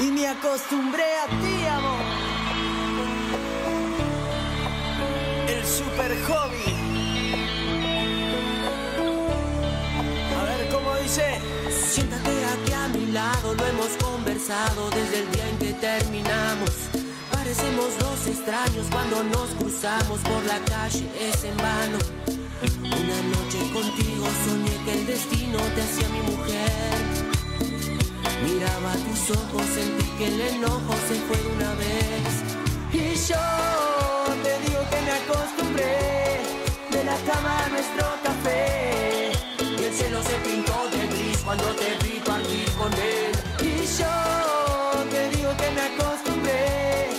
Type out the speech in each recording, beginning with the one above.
y me acostumbré a ti, amor. El super hobby. A ver cómo dice. Siéntate aquí a mi lado, lo hemos conversado desde el día en que terminamos. Parecemos dos extraños cuando nos cruzamos por la calle, es en vano. Una noche contigo soñé que el destino te hacía mi mujer. Miraba tus ojos, sentí que el enojo se fue de una vez. Y yo te digo que me acostumbré de la cama a nuestro café. Y el cielo se pintó de gris cuando te vi partir con él. Y yo te digo que me acostumbré.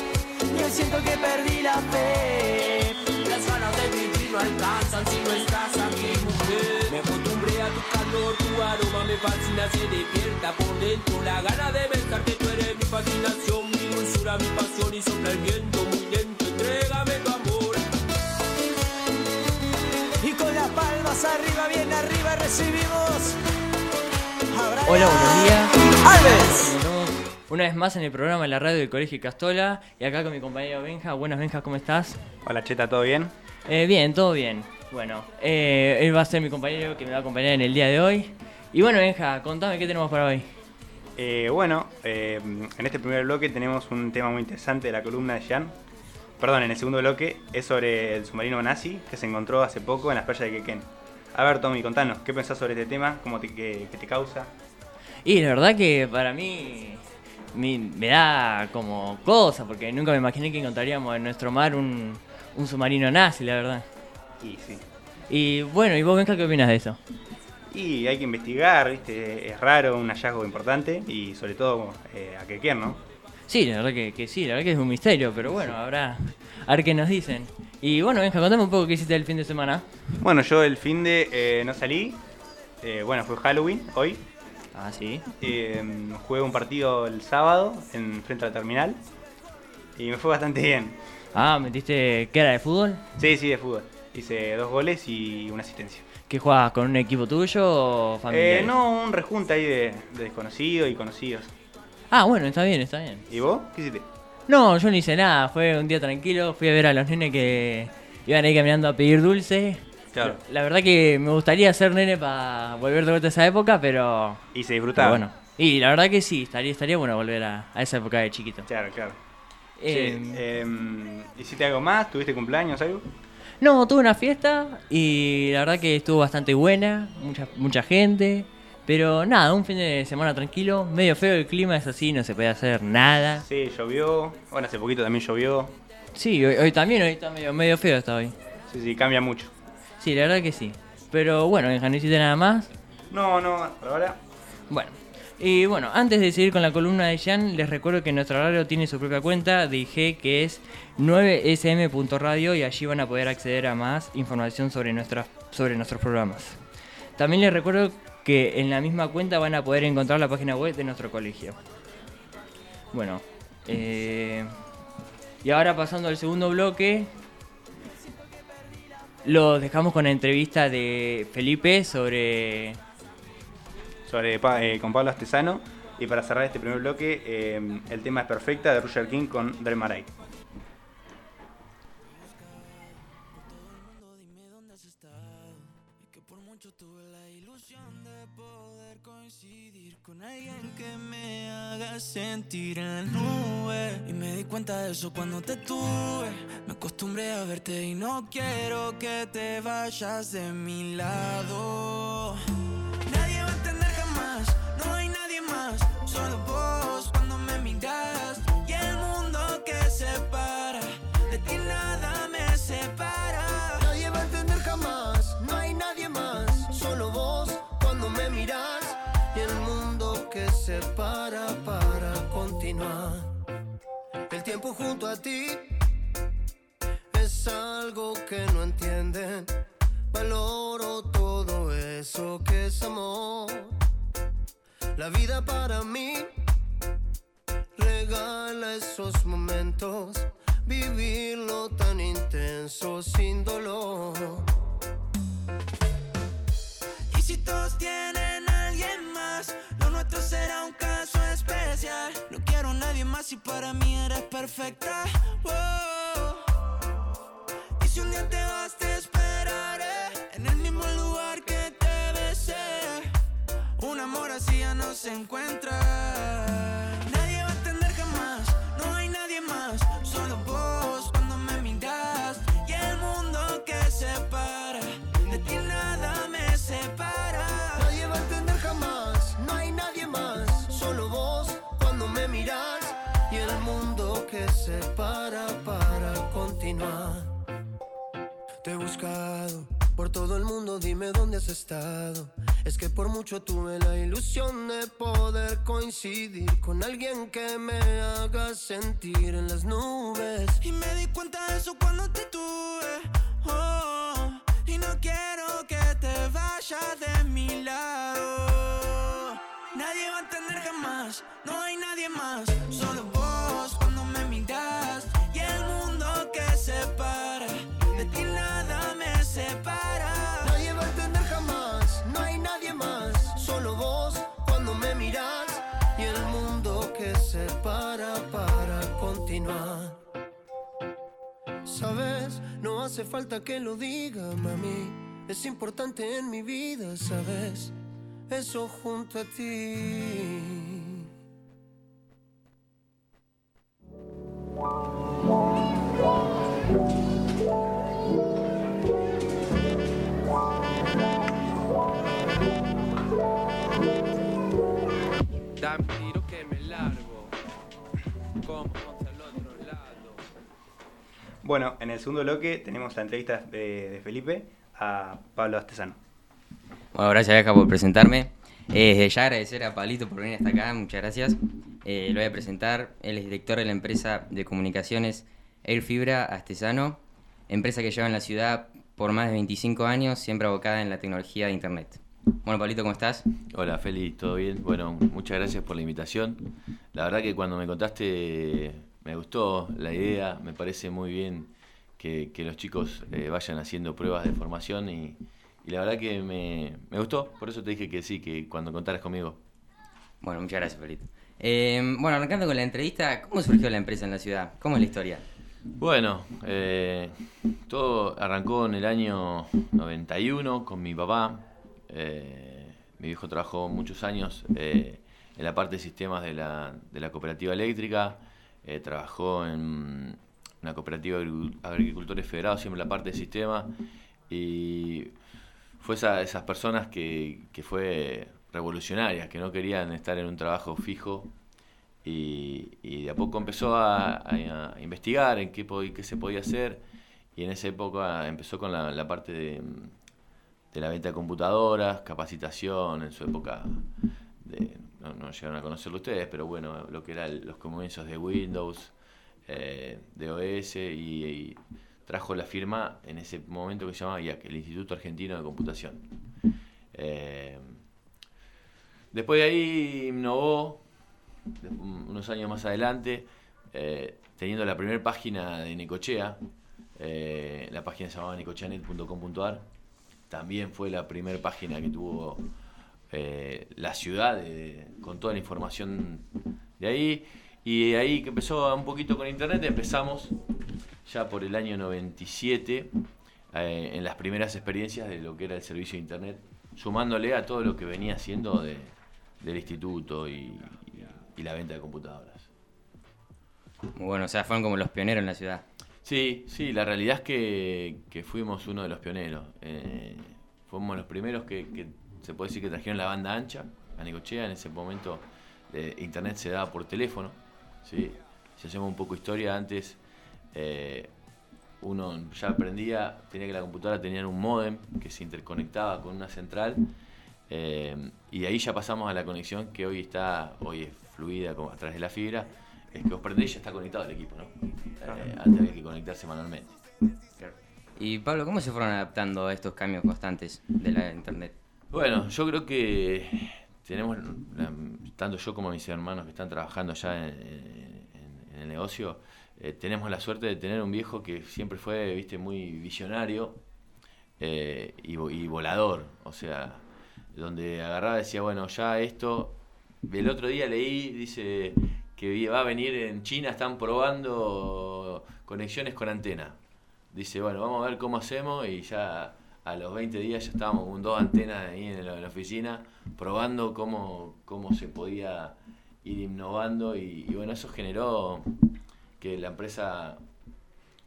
Yo siento que perdí la fe. Las ganas de vivir no alcanzan si no estás aquí, mujer. Calor, tu aroma me fascina, se despierta por dentro. La gana de besarte, tú eres mi fascinación, mi dulzura, mi pasión y sopla el viento muy lento. Entrégame tu amor. Y con las palmas arriba, bien arriba, recibimos. Hola, buenos días. Alves. Estamos una vez más en el programa de la radio del Colegio Castola y acá con mi compañero Benja. Buenas Benja, ¿cómo estás? Hola Cheta, ¿todo bien? Eh, bien, todo bien. Bueno, eh, él va a ser mi compañero que me va a acompañar en el día de hoy. Y bueno, Benja, contame qué tenemos para hoy. Eh, bueno, eh, en este primer bloque tenemos un tema muy interesante de la columna de Jan. Perdón, en el segundo bloque es sobre el submarino nazi que se encontró hace poco en las playas de Quequén. A ver, Tommy, contanos, ¿qué pensás sobre este tema? ¿Cómo te, qué, qué te causa? Y la verdad que para mí mi- me da como cosa, porque nunca me imaginé que encontraríamos en nuestro mar un, un submarino nazi, la verdad. Y sí. Y bueno, ¿y vos, Benja, qué opinas de eso? Y hay que investigar, ¿viste? Es raro, un hallazgo importante y sobre todo eh, a Quequén, ¿no? Sí, la verdad que, que sí, la verdad que es un misterio, pero bueno, habrá a ver qué nos dicen. Y bueno, Benja, contame un poco qué hiciste el fin de semana. Bueno, yo el fin de eh, no salí. Eh, bueno, fue Halloween hoy. Ah, sí. Eh, jugué un partido el sábado en frente a la terminal y me fue bastante bien. Ah, ¿metiste qué era de fútbol? Sí, sí, de fútbol. Hice dos goles y una asistencia. ¿Qué jugabas con un equipo tuyo o familiar? Eh, no, un rejunte ahí de, de desconocidos y conocidos. Ah, bueno, está bien, está bien. ¿Y vos? ¿Qué hiciste? No, yo no hice nada, fue un día tranquilo, fui a ver a los nenes que iban ahí caminando a pedir dulce. Claro. La verdad que me gustaría ser nene para volver de vuelta a esa época, pero... Y se pero disfrutaba. bueno. Y la verdad que sí, estaría, estaría bueno volver a, a esa época de chiquito. Claro, claro. Eh, Sí, em, ¿Hiciste algo más? ¿Tuviste cumpleaños algo? No, tuve una fiesta y la verdad que estuvo bastante buena, mucha, mucha gente. Pero nada, un fin de semana tranquilo, medio feo el clima, es así, no se puede hacer nada. Sí, llovió. Bueno, hace poquito también llovió. Sí, hoy, hoy también, hoy está medio, medio feo está hoy. Sí, sí, cambia mucho. Sí, la verdad que sí. Pero bueno, en no hiciste nada más. No, no, por ahora. Bueno, y bueno, antes de seguir con la columna de Jan, les recuerdo que nuestro radio tiene su propia cuenta IG que es 9sm.radio y allí van a poder acceder a más información sobre, sobre nuestros programas. También les recuerdo que en la misma cuenta van a poder encontrar la página web de nuestro colegio. Bueno, eh, y ahora pasando al segundo bloque, lo dejamos con la entrevista de Felipe sobre Sobre, eh, con Pablo Astesano. Y para cerrar este primer bloque, em, el tema es perfecta de Roger King con Del Maray. Sentir en la nube. Y me di cuenta de eso cuando te tuve. Me acostumbré a verte y no quiero que te vayas de mi lado. Más, solo vos cuando me miras y el mundo que separa, de ti nada me separa. Nadie va a entender jamás, no hay nadie más, solo vos cuando me miras y el mundo que se para para continuar. El tiempo junto a ti es algo que no entienden. Valoro todo eso que es amor. La vida para mí regala esos momentos, vivirlo tan intenso sin dolor. Y si todos tienen a alguien más, lo nuestro será un caso especial. No quiero nadie más y para mí eres perfecta. Wow. Y si un día te vas, te Un amor así ya no se encuentra. Nadie va a entender jamás, no hay nadie más, solo vos cuando me miras y el mundo que separa. De ti nada me separa. Nadie va a entender jamás, no hay nadie más, solo vos cuando me miras y el mundo que se para para continuar. Te he buscado por todo el mundo, dime dónde has estado. Es que por mucho tuve la ilusión de poder coincidir con alguien que me haga sentir en las nubes. Y me di cuenta de eso cuando te tuve. Oh, y no quiero que te vayas de mi lado. Sabes, no hace falta que lo diga, mami, es importante en mi vida, sabes, eso junto a ti. Dame tiro que me largo. Bueno, en el segundo bloque tenemos la entrevista de, de Felipe a Pablo Astesano. Bueno, gracias Beca por presentarme. Eh, desde ya agradecer a Pablito por venir hasta acá, muchas gracias. Eh, lo voy a presentar, él es director de la empresa de comunicaciones Air Fibra Astesano, empresa que lleva en la ciudad por más de 25 años, siempre abocada en la tecnología de Internet. Bueno, Pablito, ¿cómo estás? Hola Feli, ¿todo bien? Bueno, muchas gracias por la invitación. La verdad que cuando me contaste me gustó la idea, me parece muy bien que, que los chicos eh, vayan haciendo pruebas de formación y, y la verdad que me, me gustó, por eso te dije que sí, que cuando contaras conmigo. Bueno, muchas gracias, Pablito. Eh, bueno, arrancando con la entrevista, ¿cómo surgió la empresa en la ciudad? ¿Cómo es la historia? Bueno, eh, todo arrancó en el año 91 con mi papá. Eh, mi viejo trabajó muchos años en la parte de sistemas de la, de la cooperativa eléctrica. Eh, trabajó en una cooperativa de agricu- agricultores federados, siempre la parte de sistema. Y fue esa- esas personas que, que fue revolucionarias, que no querían estar en un trabajo fijo y, y de a poco empezó a, investigar en qué, qué se podía hacer y en esa época empezó con la, la parte de, de la venta de computadoras, capacitación, en su época de- no, llegaron a conocerlo ustedes, pero bueno, lo que eran los comienzos de Windows, eh, de OS y, trajo la firma en ese momento que se llamaba el Instituto Argentino de Computación. Eh, después de ahí innovó, unos años más adelante, eh, teniendo la primera página de Necochea, la página se llamaba necocheanet.com.ar, también fue la primera página que tuvo eh, la ciudad de- con toda la información de ahí. Y de ahí que empezó un poquito con internet, empezamos ya por el año 97 eh, en las primeras experiencias de lo que era el servicio de internet, sumándole a todo lo que venía haciendo de, del instituto y, y- y la venta de computadoras. Muy bueno, o sea, fueron como los pioneros en la ciudad. Sí, sí, la realidad es que, que fuimos uno de los pioneros. Eh, fuimos los primeros que, que se puede decir que trajeron la banda ancha a Necochea. En ese momento eh, internet se daba por teléfono. ¿sí? Si hacemos un poco de historia, antes eh, uno ya aprendía, tenía que la computadora tenía un modem que se interconectaba con una central. eh, y de ahí ya pasamos a la conexión que hoy está, hoy es fluida como a través de la fibra. Es que vos prendés y ya está conectado el equipo, ¿no? Antes había que conectarse manualmente. Y Pablo, ¿cómo se fueron adaptando a estos cambios constantes de la internet? Bueno, yo creo que tenemos, tanto yo como mis hermanos que están trabajando ya en, en- en el negocio, eh, tenemos la suerte de tener un viejo que siempre fue, viste, muy visionario eh, y, y volador. O sea, donde agarraba decía, bueno, ya esto. El otro día leí, dice que va a venir en China, están probando conexiones con antena. Dice, bueno, vamos a ver cómo hacemos y ya a los 20 días ya estábamos con dos antenas ahí en la, oficina probando cómo, cómo se podía ir innovando y, bueno, eso generó que la empresa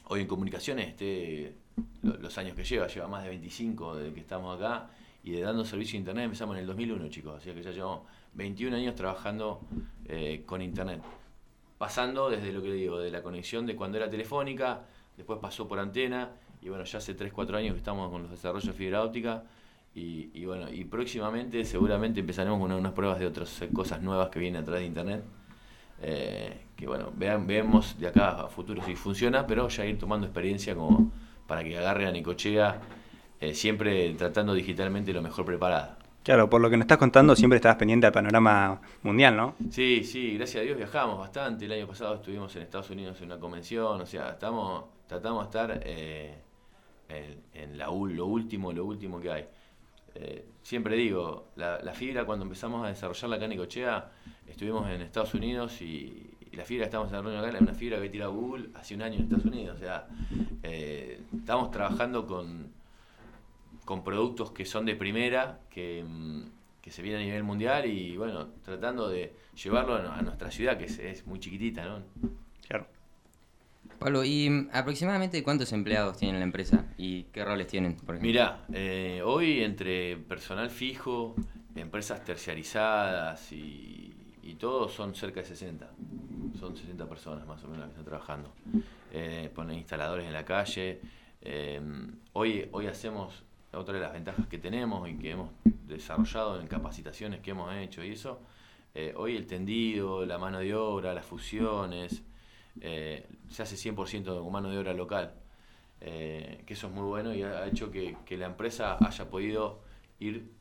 hoy en comunicaciones esté lo- los años que lleva, lleva más de 25 desde que estamos acá y de dando servicio a internet empezamos en el 2001 chicos, así que ya llevamos 21 años trabajando eh, con internet. Pasando desde lo que digo, de la conexión de cuando era telefónica, después pasó por antena y bueno, ya hace 3-4 años que estamos con los desarrollos de fibra óptica y, y bueno, y próximamente seguramente empezaremos con unas pruebas de otras cosas nuevas que vienen a través de internet. Eh, que bueno, vean, vemos de acá a futuro si funciona, pero ya ir tomando experiencia como para que agarre a Nicochea, eh, siempre tratando digitalmente lo mejor preparada. Claro, por lo que nos estás contando, siempre estabas pendiente al panorama mundial, ¿no? Sí, sí, gracias a Dios viajamos bastante. El año pasado estuvimos en Estados Unidos en una convención, o sea, estamos, tratamos de estar eh, en, en la, lo último, lo último que hay. Eh, siempre digo, la, fibra cuando empezamos a desarrollarla acá en Necochea, estuvimos en Estados Unidos y, la fibra que estamos desarrollando acá era una fibra que había tirado Google hace un año en Estados Unidos. O sea, eh, estamos trabajando con, con productos que son de primera, que, mm, que se vienen a nivel mundial y bueno, tratando de llevarlo a, a nuestra ciudad, que es, es muy chiquitita, ¿no? Claro. Pablo, ¿y aproximadamente cuántos empleados tiene la empresa y qué roles tienen? Por ejemplo? Mirá, eh, hoy entre personal fijo, empresas terciarizadas y, y todo son cerca de 60. Son 60 personas más o menos las que están trabajando. Eh, ponen instaladores en la calle. Eh, hoy, hoy hacemos, otra de las ventajas que tenemos y que hemos desarrollado en capacitaciones que hemos hecho y eso, hoy el tendido, la mano de obra, las fusiones, eh, se hace 100% con mano de obra local. Eh, que eso es muy bueno y ha hecho que, la empresa haya podido ir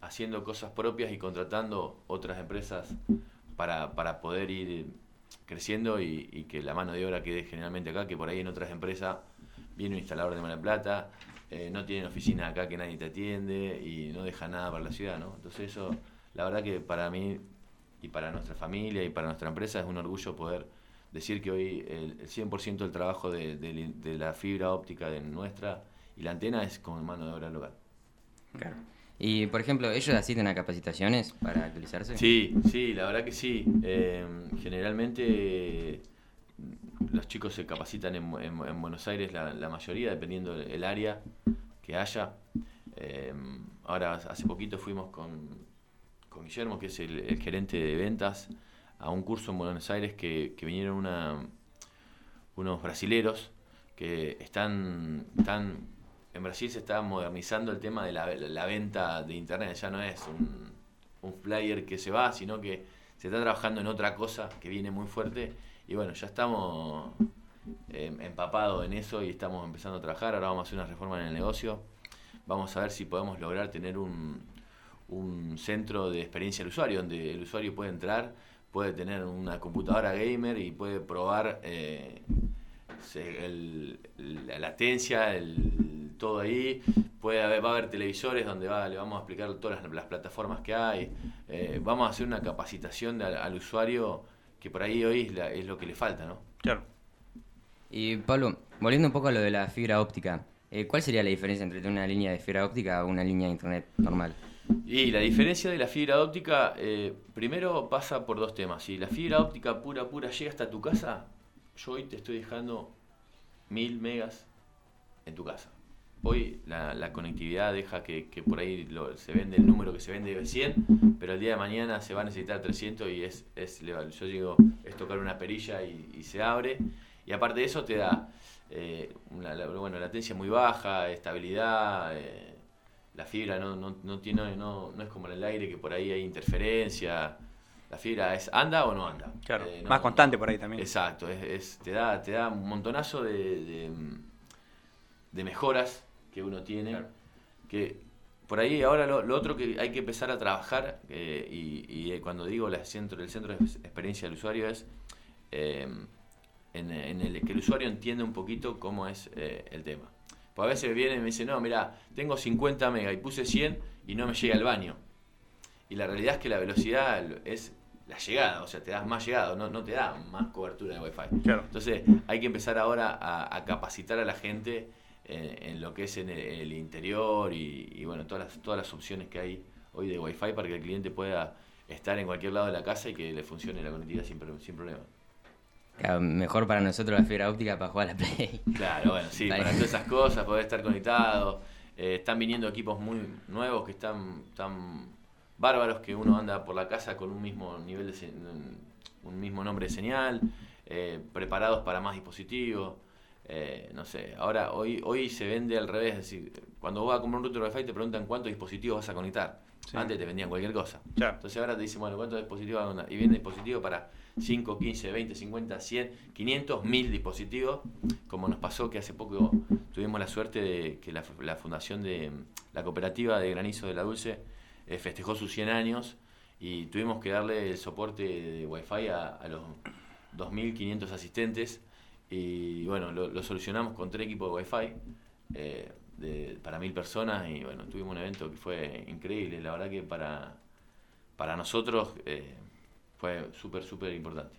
haciendo cosas propias y contratando otras empresas para, para poder ir creciendo y, que la mano de obra quede generalmente acá, que por ahí en otras empresas viene un instalador de del Plata, eh, no tienen oficina acá que nadie te atiende y no deja nada para la ciudad, ¿no? Entonces eso, la verdad que para mí y para nuestra familia y para nuestra empresa es un orgullo poder decir que hoy el, el 100% del trabajo de, de- de la fibra óptica de nuestra y la antena es con mano de obra local. Claro. Y, por ejemplo, ¿ellos asisten a capacitaciones para actualizarse? Sí, sí, la verdad que sí. Eh, generalmente los chicos se capacitan en, en- en Buenos Aires, la, la mayoría, dependiendo del el área que haya. Eh, ahora, hace poquito fuimos con, con Guillermo, que es el, el gerente de ventas, a un curso en Buenos Aires que, que vinieron una, unos brasileros que están, están en Brasil se está modernizando el tema de la, la venta de internet, ya no es un, flyer que se va, sino que se está trabajando en otra cosa que viene muy fuerte. Y bueno, ya estamos eh, empapados en eso y estamos empezando a trabajar, ahora vamos a hacer una reforma en el negocio, vamos a ver si podemos lograr tener un, un centro de experiencia del usuario, donde el usuario puede entrar, puede tener una computadora gamer y puede probar eh, el- la latencia, el, todo ahí. Puede haber, va a haber televisores donde va, le vamos a explicar todas las, las plataformas que hay. Eh, vamos a hacer una capacitación de al, al usuario que por ahí hoy es, la- es lo que le falta, ¿no? Claro. Y, Pablo, volviendo un poco a lo de la fibra óptica, eh, ¿cuál sería la diferencia entre una línea de fibra óptica a una línea de internet normal? Y la diferencia de la fibra óptica, eh, primero pasa por dos temas. Si la fibra óptica pura, pura llega hasta tu casa, yo hoy te estoy dejando mil megas en tu casa. Hoy la, conectividad deja que, por ahí lo- se vende el número que se vende de 100, pero el día de mañana se va a necesitar 300 y es, es. Yo digo, es tocar una perilla y, se abre. Y aparte de eso te da, eh, una, bueno, latencia muy baja, estabilidad. eh, la fibra no, no, no tiene, no, no es como en el aire que por ahí hay interferencia. La fibra es anda o no anda. Claro. Eh, Más constante por ahí también. Exacto, es, es- te, da, te da un montonazo de, de, de mejoras que uno tiene. Que por ahí ahora lo, lo otro que hay que empezar a trabajar, eh, y, y, eh, cuando digo la centro, el centro de experiencia del usuario es eh, en, en el que el usuario entienda un poquito cómo es eh, el tema. Pues a veces me viene y me dice, no, mira, tengo 50 megas y puse 100 y no me llega al baño. Y la realidad es que la velocidad es la llegada, o sea, te das más llegada, no, no te da más cobertura de Wi-Fi. Claro. Entonces hay que empezar ahora a, a capacitar a la gente en, en lo que es en el, el interior y, y, bueno, todas las, todas las opciones que hay hoy de Wi-Fi para que el cliente pueda estar en cualquier lado de la casa y que le funcione la conectividad sin, sin problema. Claro, mejor para nosotros la fibra óptica para jugar a la Play. Claro, bueno, sí, Vale. para todas esas cosas, poder estar conectado. Eh, están viniendo equipos muy nuevos que están tan bárbaros que uno anda por la casa con un mismo nivel de se- un mismo nombre de señal, eh, preparados para más dispositivos. Eh, no sé, ahora hoy hoy se vende al revés, es decir, cuando vos vas a comprar un router Wi-Fi te preguntan cuántos dispositivos vas a conectar. Sí. Antes te vendían cualquier cosa. Entonces ahora te dicen, bueno, ¿cuántos dispositivos vas a conectar? Y viene dispositivo para 5, 15, 20, 50, 100, 500, 1000 dispositivos, como nos pasó que hace poco tuvimos la suerte de que la, la fundación de la cooperativa de Granizo de la Dulce eh, festejó sus 100 años y tuvimos que darle el soporte de Wi-Fi a, a los 2.500 asistentes y bueno, lo, lo solucionamos con tres equipos de Wi-Fi eh, de- para mil personas y bueno, tuvimos un evento que fue increíble, la verdad que para, para nosotros eh, fue súper, súper importante.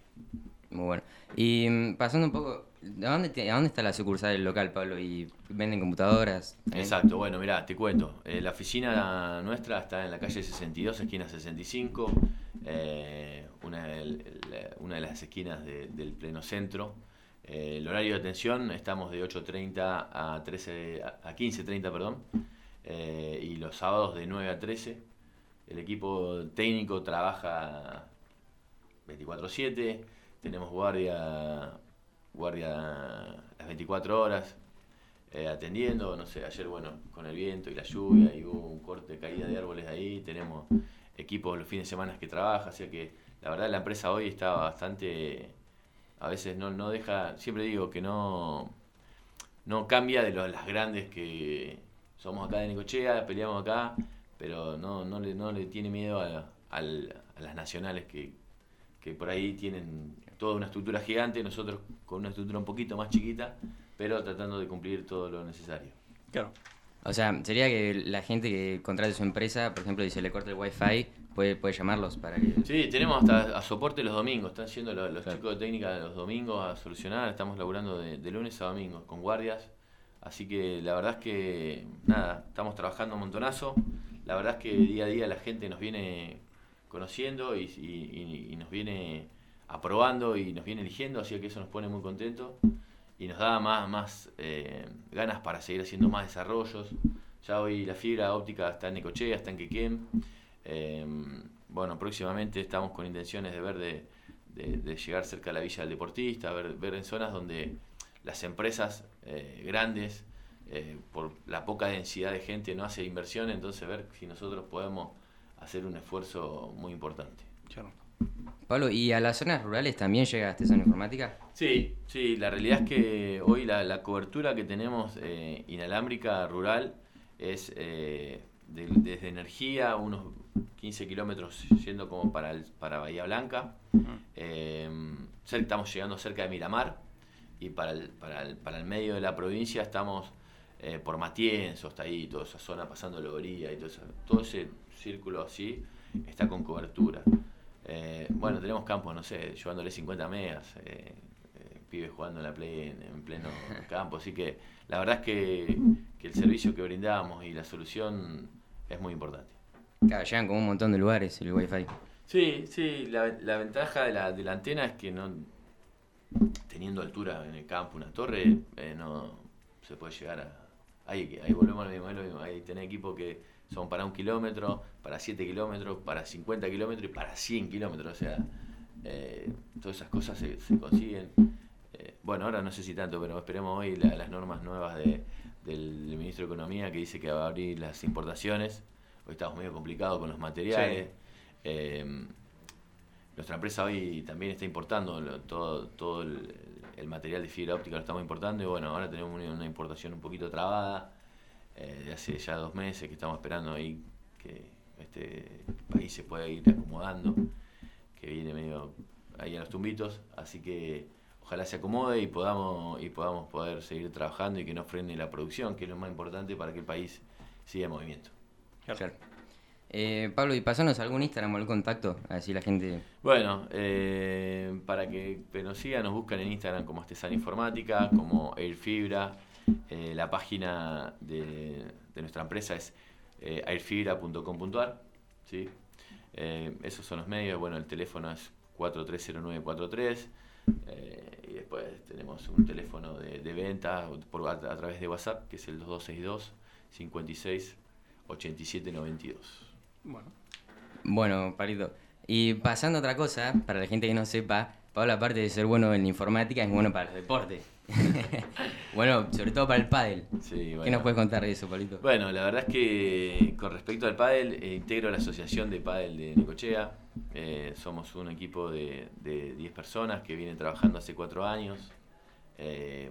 Muy bueno. Y mm, pasando un poco, ¿a dónde, te- a dónde está la sucursal del local, Pablo? ¿Y venden computadoras? también? Exacto, bueno, mirá, te cuento. Eh, la oficina nuestra está en la calle 62, esquina 65, eh, una, la- una de las esquinas de- del pleno centro. Eh, el horario de atención estamos de 8.30 a, 13, a a 15.30, perdón, eh, y los sábados de 9 a 13. El equipo técnico trabaja 24/7, tenemos guardia, guardia las 24 horas, eh, atendiendo, no sé, ayer bueno, con el viento y la lluvia y hubo un corte, caída de árboles ahí, tenemos equipos los fines de semana que trabaja, sea que la verdad la empresa hoy está bastante, a veces no, no deja, siempre digo que no, no cambia de los, las grandes que somos acá de Necochea, peleamos acá, pero no, no, le, no le tiene miedo a las nacionales que, que por ahí tienen toda una estructura gigante, nosotros con una estructura un poquito más chiquita, pero tratando de cumplir todo lo necesario. Claro. O sea, sería que la gente que contrate su empresa, por ejemplo, y se le corta el wifi, puede, puede llamarlos para que... Sí, tenemos hasta a soporte los domingos, están yendo los, los Claro. chicos de técnica los domingos a solucionar, estamos laburando de, de lunes a domingo con guardias, así que la verdad es que nada, estamos trabajando un montonazo, la verdad es que día a día la gente nos viene conociendo y, nos viene aprobando y nos viene eligiendo, así que eso nos pone muy contentos y nos da más, más eh, ganas para seguir haciendo más desarrollos. Ya hoy la fibra óptica está en Necochea, está en Quequén. Eh, bueno, próximamente estamos con intenciones de ver de, de- llegar cerca de la Villa del Deportista, ver, ver en zonas donde las empresas eh, grandes, por la poca densidad de gente, no hacen inversión, entonces ver si nosotros podemos hacer un esfuerzo muy importante. Claro. Pablo, ¿y a las zonas rurales también llega Artesano Informática? Sí, sí, la realidad es que hoy la, la cobertura que tenemos eh, inalámbrica rural es eh, de- desde energía, unos 15 kilómetros yendo como para, el- para Bahía Blanca. Eh, cer- estamos llegando cerca de Miramar y para el, para el, para el medio de la provincia estamos eh, por Matienzo, hasta ahí, toda esa zona pasando Lobería y todo, eso, todo ese círculo así está con cobertura. Eh, bueno, tenemos campos, no sé, llevándole 50 megas, eh, eh, pibes jugando en la play en, en pleno campo, así que la verdad es que, que el servicio que brindamos y la solución es muy importante. Claro, llegan como un montón de lugares el wifi. Sí, sí, la, la ventaja de la, de la antena es que no teniendo altura en el campo, una torre, eh, no se puede llegar a... Ahí, ahí volvemos a lo mismo. Ahí tenés equipos que son para un kilómetro, para 7 kilómetros, para 50 kilómetros y para 100 kilómetros. O sea, eh, todas esas cosas se, se consiguen. Eh, bueno, ahora no sé si tanto, pero esperemos hoy la- las normas nuevas de- del, del ministro de Economía que dice que va a abrir las importaciones. Hoy estamos medio complicados con los materiales. Eh, nuestra empresa hoy también está importando lo- todo, todo el, el material de fibra óptica, lo estamos importando y bueno, ahora tenemos una, una importación un poquito trabada, eh, de hace ya dos meses que estamos esperando ahí que este país se pueda ir acomodando, que viene medio ahí a los tumbitos, así que ojalá se acomode y podamos, y podamos poder seguir trabajando y que no frene la producción, que es lo más importante para que el país siga en movimiento. Claro. Eh, Pablo, y pasanos algún Instagram o algún contacto, así la gente... Bueno, eh, para que nos sigan, nos buscan en Instagram como Artesana Informática, como Airfibra. Eh, la página de, de nuestra empresa es eh, airfibra.com.ar. ¿sí? Eh, esos son los medios. Bueno, el teléfono es 430943. eh, y después tenemos un teléfono de, de venta por, a, a través de WhatsApp, que es el 2262 56 87 92. Bueno. Bueno, Palito. Y pasando a otra cosa, para la gente que no sepa, Pablo, aparte de ser bueno en informática, es bueno para los deportes. bueno, sobre todo para el pádel. Sí, ¿Qué nos puedes contar de eso, Palito? Bueno, la verdad es que con respecto al pádel, eh, integro la asociación de pádel de Nicochea. Eh, somos un equipo de, de 10 personas que vienen trabajando hace 4 años, eh,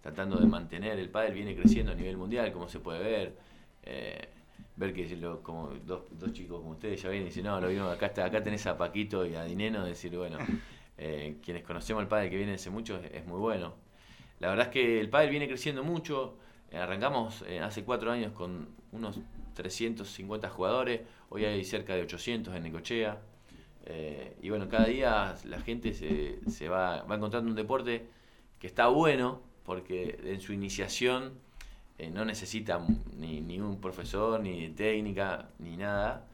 tratando de mantener el pádel, viene creciendo a nivel mundial, como se puede ver. Eh, ver que lo- como dos, dos chicos como ustedes ya vienen y dicen, no, lo vimos, acá, está, acá tenés a Paquito y a Dineno, decir, bueno, eh, quienes conocemos el pádel que viene hace mucho es, es muy bueno. La verdad es que el pádel viene creciendo mucho. Eh, Arrancamos eh, hace cuatro años con unos 350 jugadores. Hoy hay cerca de 800 en Necochea. Eh, y bueno, cada día la gente se, se va, va encontrando un deporte que está bueno porque en su iniciación no necesita ni, ni un profesor, ni técnica, ni nada.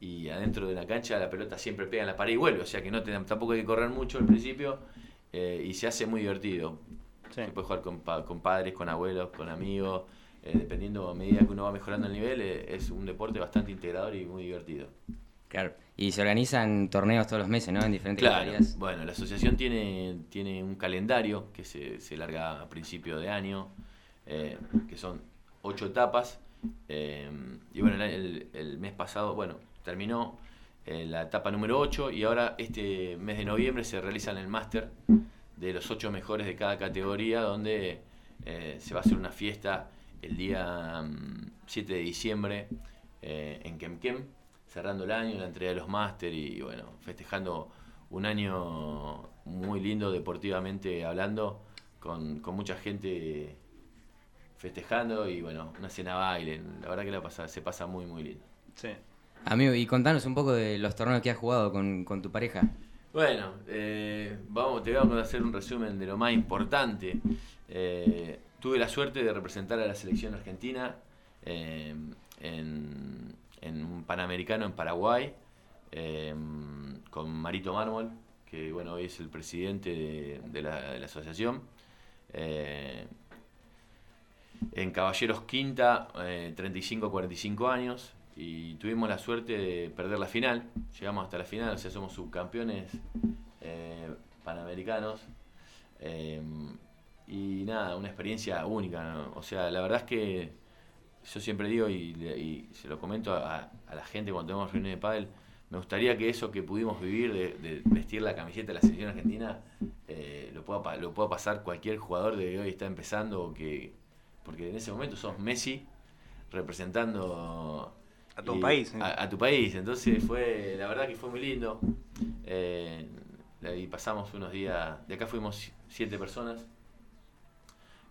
Y adentro de la cancha la pelota siempre pega en la pared y vuelve. O sea que no te- tampoco hay que correr mucho al principio y se hace muy divertido. Sí. Se puede jugar con, con padres, con abuelos, con amigos, eh, dependiendo a medida que uno va mejorando el nivel, eh, es un deporte bastante integrador y muy divertido. Claro. Y se organizan torneos todos los meses, ¿no? En diferentes Claro, categorías. bueno, la asociación tiene, tiene un calendario que se, se larga a principio de año, eh, que son ocho etapas. eh, y bueno, el, el- mes pasado, bueno, terminó eh, la etapa número 8 y ahora este mes de noviembre se realiza el máster de los ocho mejores de cada categoría, donde eh, se va a hacer una fiesta el día mm, 7 de diciembre eh, en Kemkem, cerrando el año, la entrega de los máster y bueno, festejando un año muy lindo deportivamente hablando, con, con mucha gente festejando y bueno, una cena baile, la verdad que la pasa, se pasa muy muy lindo. Sí. Amigo, y contanos un poco de los torneos que has jugado con, con tu pareja. Bueno, eh, vamos, te vamos a hacer un resumen de lo más importante. Eh, tuve la suerte de representar a la selección argentina eh, en, en un Panamericano en Paraguay eh, con Marito Mármol, que bueno, hoy es el presidente de, la, asociación. En Caballeros Quinta, eh, 35-45 años, y tuvimos la suerte de perder la final. Llegamos hasta la final, o sea, somos subcampeones eh, panamericanos. Eh, y nada, una experiencia única. O sea, la verdad es que yo siempre digo y, se lo comento a, la gente cuando tenemos reuniones de pádel, me gustaría que eso que pudimos vivir de, vestir la camiseta de la selección argentina eh, lo, pueda, lo pueda pasar cualquier jugador de hoy está empezando que porque en ese momento sos Messi representando A tu y- país, ¿eh? a, a tu país entonces fue la verdad que fue muy lindo Eh, y pasamos unos días de acá fuimos siete personas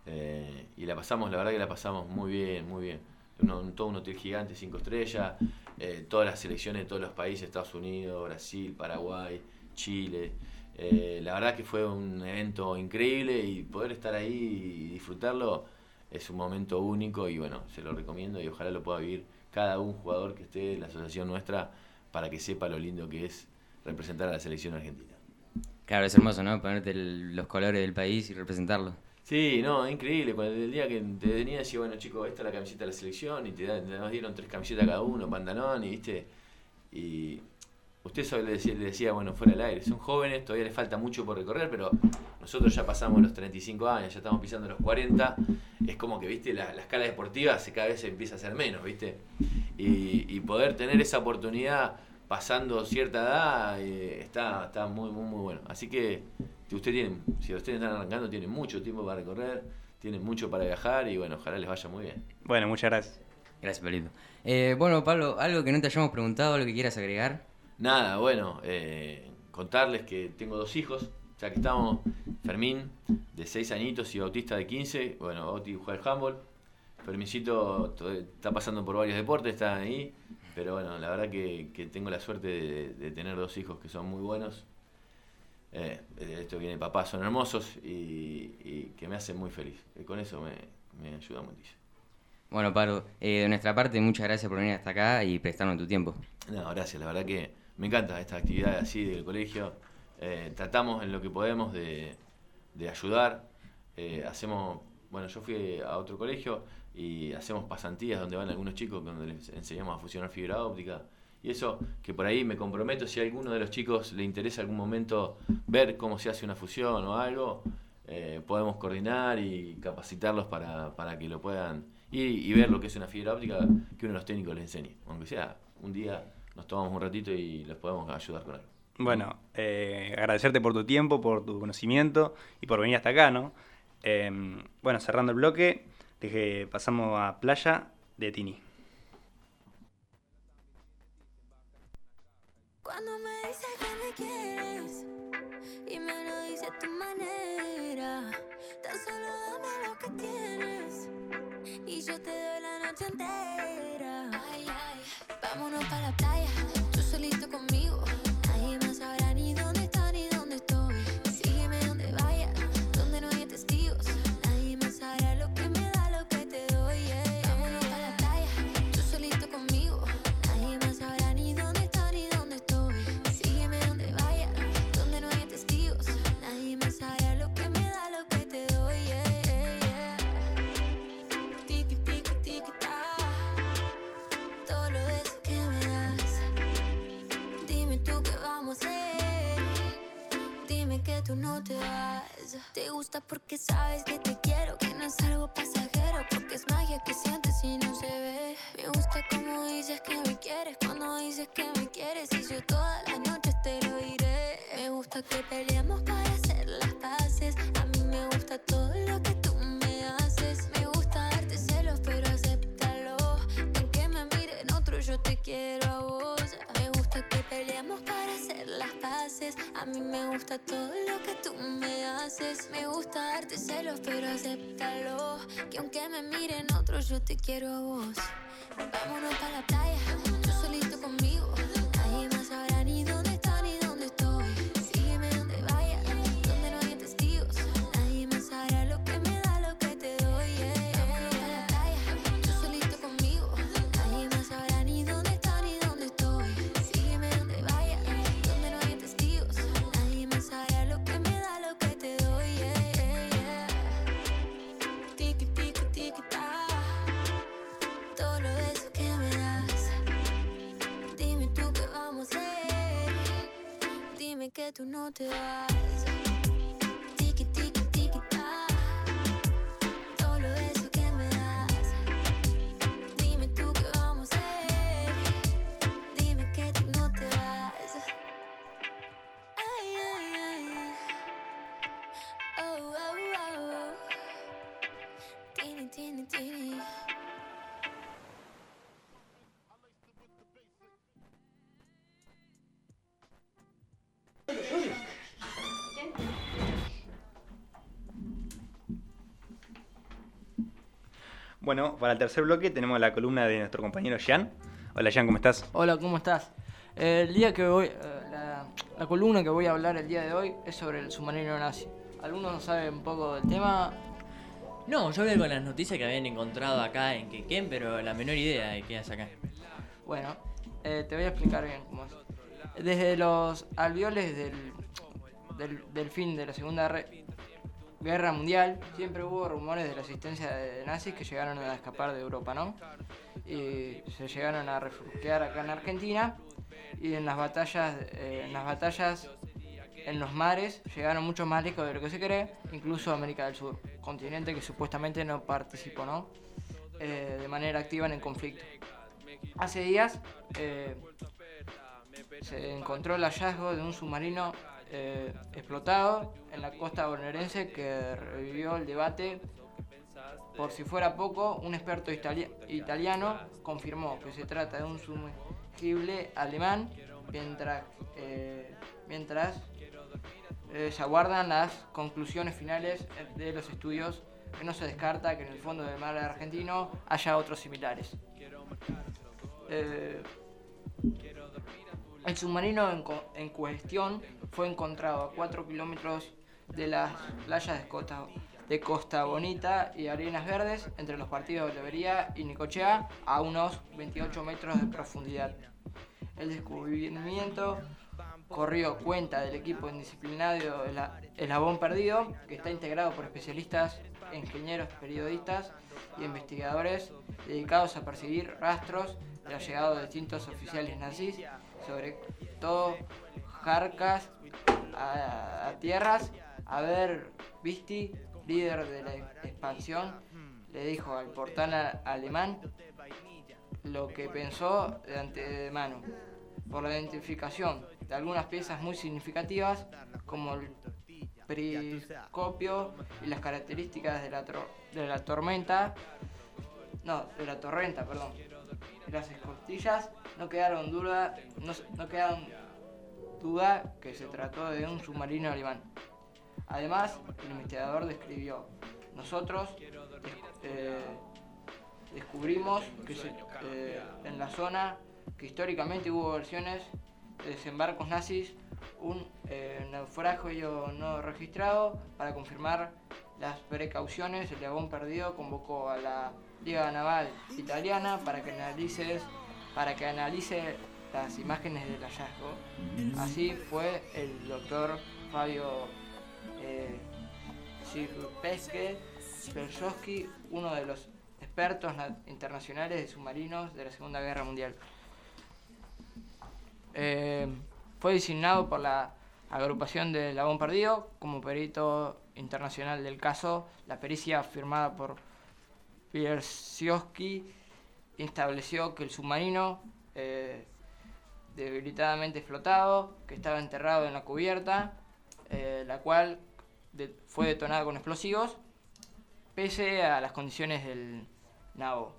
eh, y la pasamos, la verdad que la pasamos muy bien, muy bien. Uno- un- todo un hotel gigante, cinco estrellas, eh, todas las selecciones de todos los países, Estados Unidos, Brasil, Paraguay, Chile. Eh, la verdad que fue un evento increíble y poder estar ahí y disfrutarlo es un momento único y bueno, se lo recomiendo y ojalá lo pueda vivir cada un jugador que esté en la asociación nuestra para que sepa lo lindo que es representar a la selección argentina. Claro, es hermoso, ¿no? Ponerte el- los colores del país y representarlo. Sí, no, increíble. Cuando el día que te venía decía, bueno chicos, esta es la camiseta de la selección y te, nos dieron tres camisetas cada uno, pantalón y viste. Y usted le decía, le decía, bueno, fuera del aire, son jóvenes, todavía les falta mucho por recorrer, pero nosotros ya pasamos los 35 años, ya estamos pisando los 40. Es como que, viste, la, la escala deportiva se, cada vez se empieza a hacer menos, viste. Y, y poder tener esa oportunidad pasando cierta edad eh, está, está muy, muy, muy bueno. Así que si usted tiene, si ustedes están arrancando, tienen mucho tiempo para recorrer, tienen mucho para viajar y bueno, ojalá les vaya muy bien. Bueno, muchas gracias. Gracias, Palito. Eh, bueno, Pablo, algo que no te hayamos preguntado, algo que quieras agregar. Nada, bueno, eh, contarles que tengo dos hijos, ya que estamos, Fermín, de 6 añitos y Bautista de 15, bueno, Bauti juega al handball, Fermincito to- está pasando por varios deportes, está ahí, Pero bueno, la verdad que, que tengo la suerte de, de tener dos hijos que son muy buenos. Eh, esto viene de papá, son hermosos y, y que me hacen muy feliz. Y con eso me, me ayuda muchísimo. Bueno, Paro, eh, de nuestra parte, muchas gracias por venir hasta acá y prestarnos tu tiempo. No, gracias, la verdad que me encanta esta actividad así del colegio. Eh, tratamos en lo que podemos de, ayudar. Eh, hacemos, bueno, yo fui a otro colegio y hacemos pasantías donde van algunos chicos donde les enseñamos a fusionar fibra óptica. Y eso que por ahí me comprometo, si a alguno de los chicos le interesa algún momento ver cómo se hace una fusión o algo, eh, podemos coordinar y capacitarlos para, para que lo puedan ir y ver lo que es una fibra óptica que uno de los técnicos les enseñe. Aunque sea un día nos tomamos un ratito y les podemos ayudar con algo. Bueno, eh, agradecerte por tu tiempo, por tu conocimiento y por venir hasta acá, ¿no? Em, bueno, cerrando el bloque, dije, pasamos a Playa de Tini. Cuando me dices que me quieres y me lo dices a tu manera, tan solo dame lo que tienes y yo te doy la noche entera. Ay, ay, vámonos para la playa, porque sabes que aunque me miren otros, yo te quiero a vos. Vámonos para la playa, tú solito conmigo. Nadie más sabrá no te vas. Bueno, para el tercer bloque tenemos la columna de nuestro compañero Jan. Hola Jan, ¿cómo estás? Hola, ¿cómo estás? El día que voy, eh, la, la columna que voy a hablar el día de hoy es sobre el submarino nazi. ¿Algunos saben un poco del tema? No, yo veo con las noticias que habían encontrado acá en Quequén, pero la menor idea de qué es acá. Bueno, eh, te voy a explicar bien cómo es. Desde los alveoles del, del, del fin de la Segunda Re- Guerra Mundial, siempre hubo rumores de la existencia de nazis que llegaron a escapar de Europa, ¿no? Y se llegaron a refugiar acá en Argentina y en las batallas, eh, en las batallas en los mares llegaron muchos más lejos de lo que se cree, incluso América del Sur, continente que supuestamente no participó, ¿no? Eh, de manera activa en el conflicto. Hace días eh, se encontró el hallazgo de un submarino eh, explotado en la costa bonaerense que revivió el debate. Por si fuera poco, un experto itali- italiano confirmó que se trata de un sumergible alemán mientras, eh, mientras eh, se aguardan las conclusiones finales de los estudios que no se descarta que en el fondo del mar argentino haya otros similares. El submarino en, en cuestión fue encontrado a 4 kilómetros de las playas de Costa, Bonita y Arenas Verdes, entre los partidos de Lobería y Nicochea, a unos 28 metros de profundidad. El descubrimiento corrió cuenta del equipo indisciplinario Ela- Eslabón Perdido, que está integrado por especialistas, ingenieros, periodistas y investigadores dedicados a perseguir rastros de la llegada de distintos oficiales nazis, sobre todo Jarcas a, tierras. A ver, Visti, líder de la expansión, le dijo al portal alemán lo que pensó de antemano, por la identificación de algunas piezas muy significativas como el periscopio y las características de la, de la tormenta, no, de la torrenta, perdón. Las escotillas no quedaron duda, no, quedaron duda que se trató de un submarino alemán. Además, el investigador describió, nosotros eh, descubrimos que eh, en la zona que históricamente hubo versiones de desembarcos nazis, un eh, naufragio no registrado. Para confirmar las precauciones, el León Perdido convocó a la Naval Italiana para que analice, para que analice las imágenes del hallazgo. Así fue el doctor Fabio eh, Sirpesque uno de los expertos na- internacionales de submarinos de la Segunda Guerra Mundial. Eh, fue designado por la agrupación de Labón Perdido como perito internacional del caso. La pericia firmada por Piersiowski estableció que el submarino, eh, debilitadamente flotado, que estaba enterrado en la cubierta, eh, la cual de- fue detonada con explosivos, pese a las condiciones del nabo.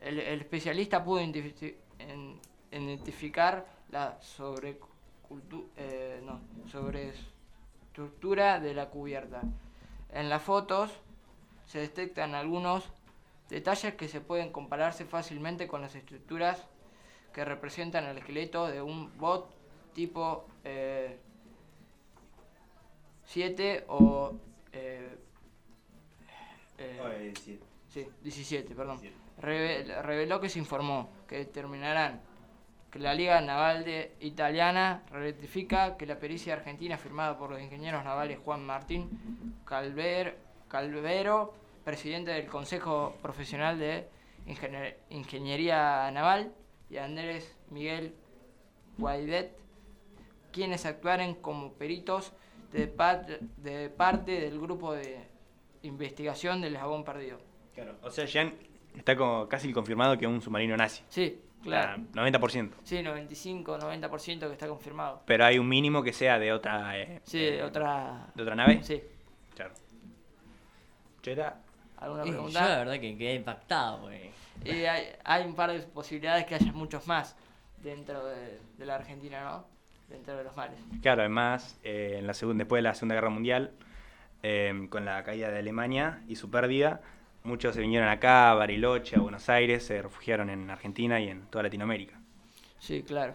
El, el especialista pudo identifi- en- identificar la sobrecultu- eh, no, sobreestructura de la cubierta. En las fotos se detectan algunos detalles que se pueden compararse fácilmente con las estructuras que representan el esqueleto de un bot tipo eh, 7 o eh, eh, Sí, 17, perdón. Reve- reveló que se informó que determinarán que la Liga Naval de Italiana rectifica que la pericia argentina firmada por los ingenieros navales Juan Martín Calver- Calvero, presidente del Consejo Profesional de Ingenier- Ingeniería Naval, y Andrés Miguel Guaidet, quienes actuaren como peritos de, par- de parte del grupo de investigación del Jabón Perdido. Claro. O sea, Jean está como casi confirmado que es un submarino nazi. Sí, claro. Ah, 90%. Sí, 95, 90% que está confirmado. Pero hay un mínimo que sea de otra. eh, Sí, eh, de otra... ¿De otra nave? Sí. Claro. Cheta. ¿Alguna Y yo pregunta? la verdad que quedé impactado, güey. Y hay, hay un par de posibilidades que haya muchos más dentro de, de la Argentina, ¿no? Dentro de los mares. Claro, además, eh, en la segunda, después de la Segunda Guerra Mundial, eh, con la caída de Alemania y su pérdida, muchos se vinieron acá, a Bariloche, a Buenos Aires, se refugiaron en Argentina y en toda Latinoamérica. Sí, claro.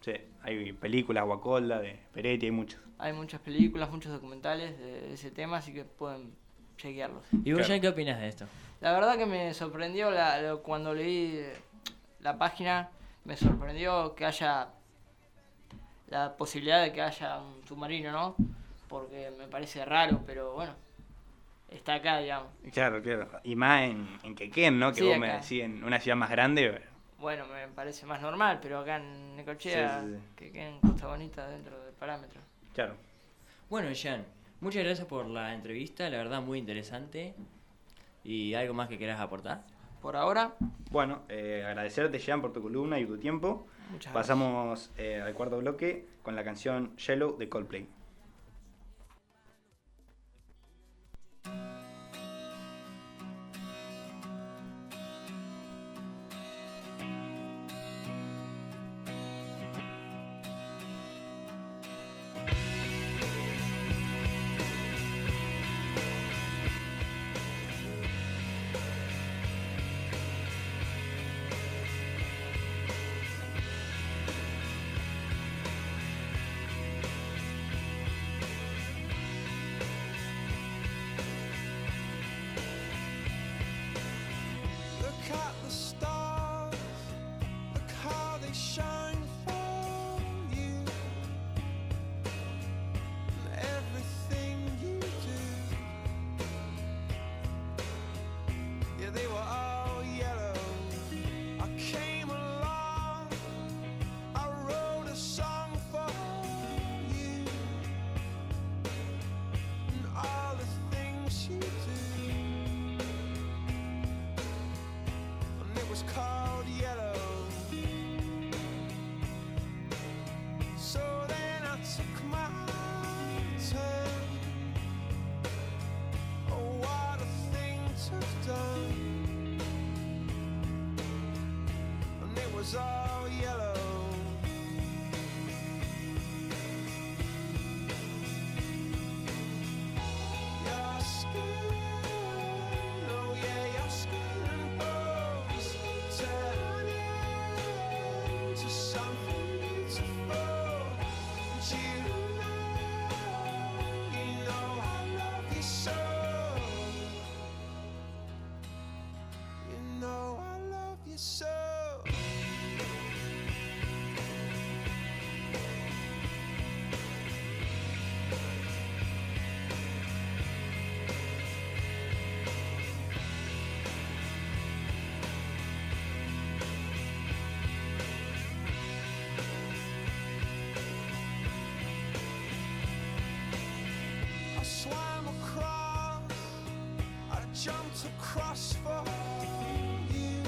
Sí, hay películas, Guacolda, de Peretti, hay muchos. Hay muchas películas, muchos documentales de ese tema, así que pueden chequearlos. ¿Y vos, Claro. Qué opinas de esto? La verdad que me sorprendió la- lo- cuando leí eh, la página, me sorprendió que haya la posibilidad de que haya un submarino, ¿no? Porque me parece raro, pero bueno, está acá, digamos. Claro, claro. Y más en, en Quequén, ¿no? Que Sí, vos me decís en una ciudad más grande. Bueno, me parece más normal, pero acá en Necochea, Sí, sí, sí. que queden Costa Bonita dentro del parámetro. Claro. Bueno, Jean, muchas gracias por la entrevista, la verdad muy interesante. ¿Y algo más que quieras aportar? Por ahora, Bueno, eh, agradecerte, Jean, por tu columna y tu tiempo. Muchas Pasamos eh, al cuarto bloque con la canción Yellow de Coldplay. And it across for you.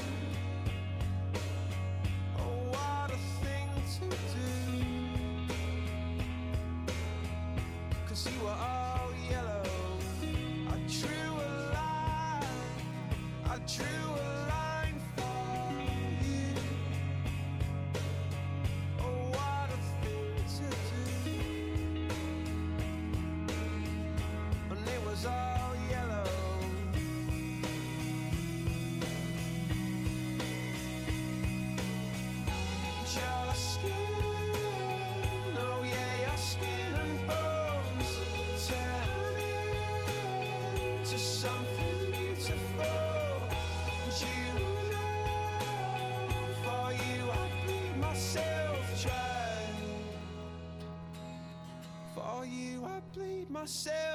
Oh, what a thing to do. Cause you were said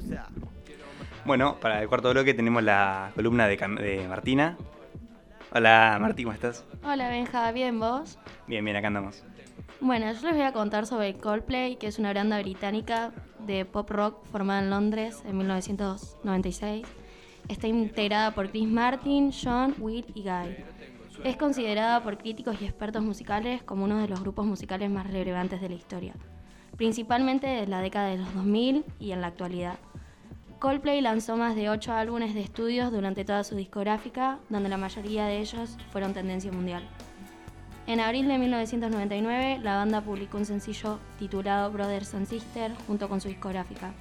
tú sabes. Bueno, para el cuarto bloque tenemos la columna de, Cam- de Martina. Hola Martín, ¿cómo estás? Hola Benja, ¿bien vos? Bien, bien, acá andamos. Bueno, yo les voy a contar sobre Coldplay, que es una banda británica de pop rock formada en Londres en 1996. Está integrada por Chris Martin, John, Will y Guy. Es considerada por críticos y expertos musicales como uno de los grupos musicales más relevantes de la historia, principalmente de la década de los 2000 y en la actualidad. Coldplay lanzó más de 8 álbumes de estudios durante toda su discográfica, donde la mayoría de ellos fueron tendencia mundial. En abril de 1999, la banda publicó un sencillo titulado Brothers and Sisters junto con su discográfica.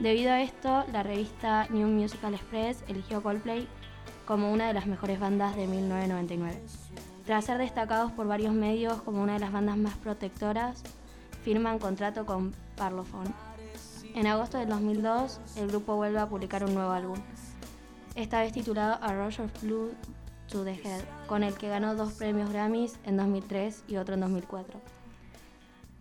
Debido a esto, la revista New Musical Express eligió Coldplay como una de las mejores bandas de 1999. Tras ser destacados por varios medios como una de las bandas más protectoras, firman contrato con Parlophone. En agosto del 2002, el grupo vuelve a publicar un nuevo álbum, esta vez titulado A Rush of Blue to the Head, con el que ganó dos premios Grammys en 2003 y otro en 2004.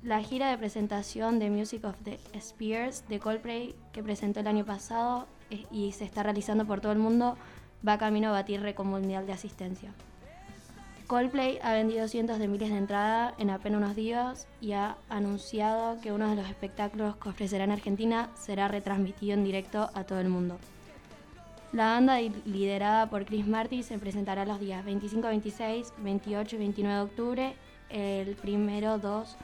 La gira de presentación de Music of the Spears de Coldplay, que presentó el año pasado eh, y se está realizando por todo el mundo, va camino a batir récord mundial de asistencia. Coldplay ha vendido cientos de miles de entradas en apenas unos días y ha anunciado que uno de los espectáculos que ofrecerá en Argentina será retransmitido en directo a todo el mundo. La banda liderada por Chris Martin se presentará los días 25, 26, 28 y 29 de octubre, el primero, 2,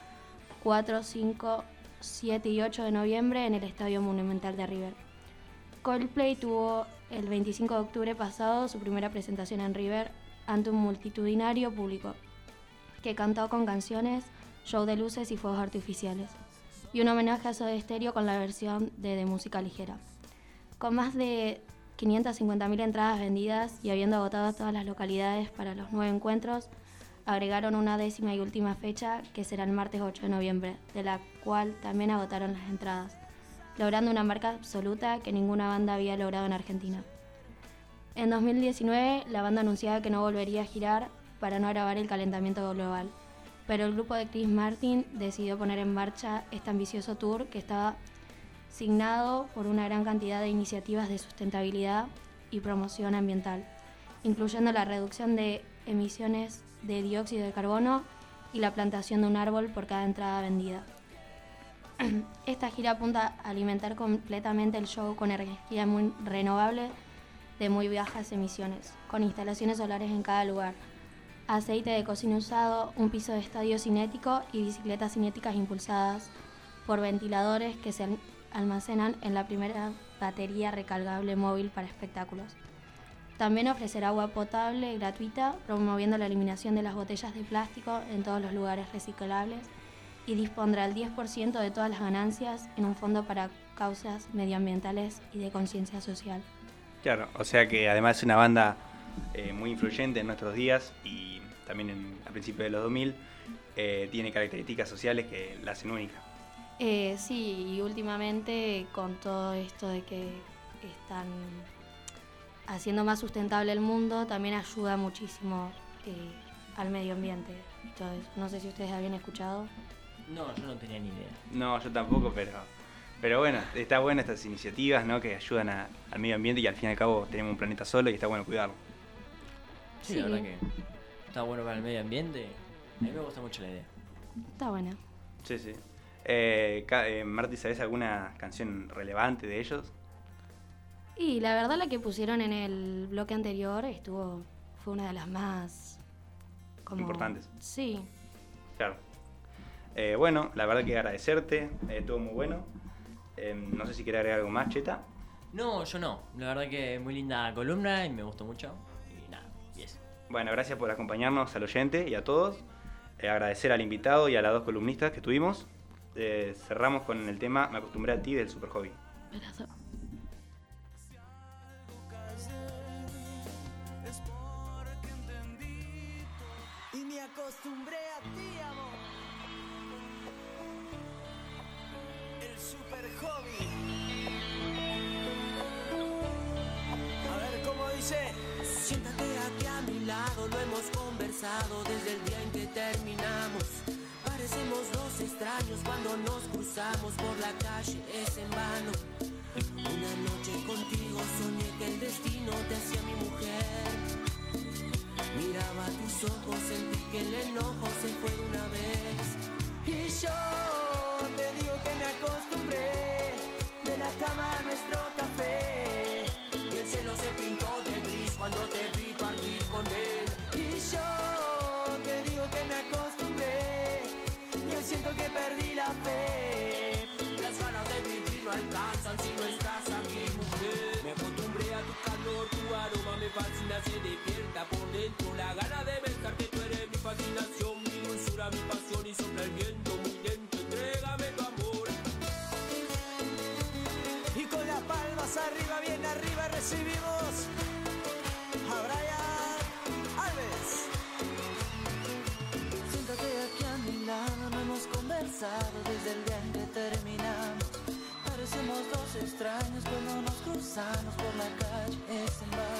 4, 5, 7 y 8 de noviembre en el Estadio Monumental de River. Coldplay tuvo el 25 de octubre pasado su primera presentación en River ante un multitudinario público que cantó con canciones, show de luces y fuegos artificiales, y un homenaje a Soda Stereo con la versión de, de música ligera. Con más de 550.000 entradas vendidas y habiendo agotado todas las localidades para los nueve encuentros, agregaron una décima y última fecha que será el martes 8 de noviembre, de la cual también agotaron las entradas, logrando una marca absoluta que ninguna banda había logrado en Argentina. En 2019, la banda anunciaba que no volvería a girar para no agravar el calentamiento global, pero el grupo de Chris Martin decidió poner en marcha este ambicioso tour que estaba signado por una gran cantidad de iniciativas de sustentabilidad y promoción ambiental, incluyendo la reducción de emisiones de dióxido de carbono y la plantación de un árbol por cada entrada vendida. Esta gira apunta a alimentar completamente el show con energía muy renovable de muy bajas emisiones, con instalaciones solares en cada lugar, aceite de cocina usado, un piso de estadio cinético y bicicletas cinéticas impulsadas por ventiladores que se al- almacenan en la primera batería recargable móvil para espectáculos. También ofrecerá agua potable gratuita, promoviendo la eliminación de las botellas de plástico en todos los lugares reciclables y dispondrá el 10% de todas las ganancias en un fondo para causas medioambientales y de conciencia social. Claro, o sea que además es una banda eh, muy influyente en nuestros días y también en, a principios de los 2000 eh, tiene características sociales que la hacen única. Eh, sí, y últimamente con todo esto de que están haciendo más sustentable el mundo, también ayuda muchísimo eh, al medio ambiente. eso. No sé si ustedes habían escuchado. No, yo no tenía ni idea. No, yo tampoco, pero, pero bueno, está bueno estas iniciativas ¿no? que ayudan a- al medio ambiente y al fin y al cabo tenemos un planeta solo y está bueno cuidarlo. Sí, la verdad que está bueno para el medio ambiente. A mí me gusta mucho la idea. Está buena. Sí, sí. Eh, eh, Marti, ¿sabes alguna canción relevante de ellos? Y la verdad la que pusieron en el bloque anterior estuvo fue una de las más como- Importantes. Sí. Claro. Eh, bueno, la verdad que agradecerte, eh, estuvo muy bueno. Eh, no sé si quieres agregar algo más, Cheta. No, yo no. La verdad que muy linda columna y me gustó mucho. Y nada, y eso. Bueno, gracias por acompañarnos al oyente y a todos. Eh, agradecer al invitado y a las dos columnistas que tuvimos. Eh, cerramos con el tema Me acostumbré a ti del Super Hobby. Es porque entendí y me acostumbré a ti, amor. Super hobby. A ver cómo dice. Siéntate aquí a mi lado, lo hemos conversado desde el día en que terminamos. Parecemos dos extraños cuando nos cruzamos por la calle, es en vano. Una noche contigo soñé que el destino te hacía mi mujer. Miraba tus ojos, sentí que el enojo se fue una vez. Y yo te digo que me acostumbré de la cama a nuestro café. Y el cielo se pintó de gris cuando te vi partir con él. Y yo te digo que me acostumbré. Yo siento que perdí la fe. Las ganas de vivir no alcanzan si no estás aquí, mujer. Me acostumbré a tu calor, tu aroma me fascina, se despierta por dentro. La gana de besarte, recibimos a Brian Alves. Siéntate aquí a mi lado, no hemos conversado desde el día en que terminamos. Parecemos dos extraños cuando nos cruzamos por la calle, es en vano.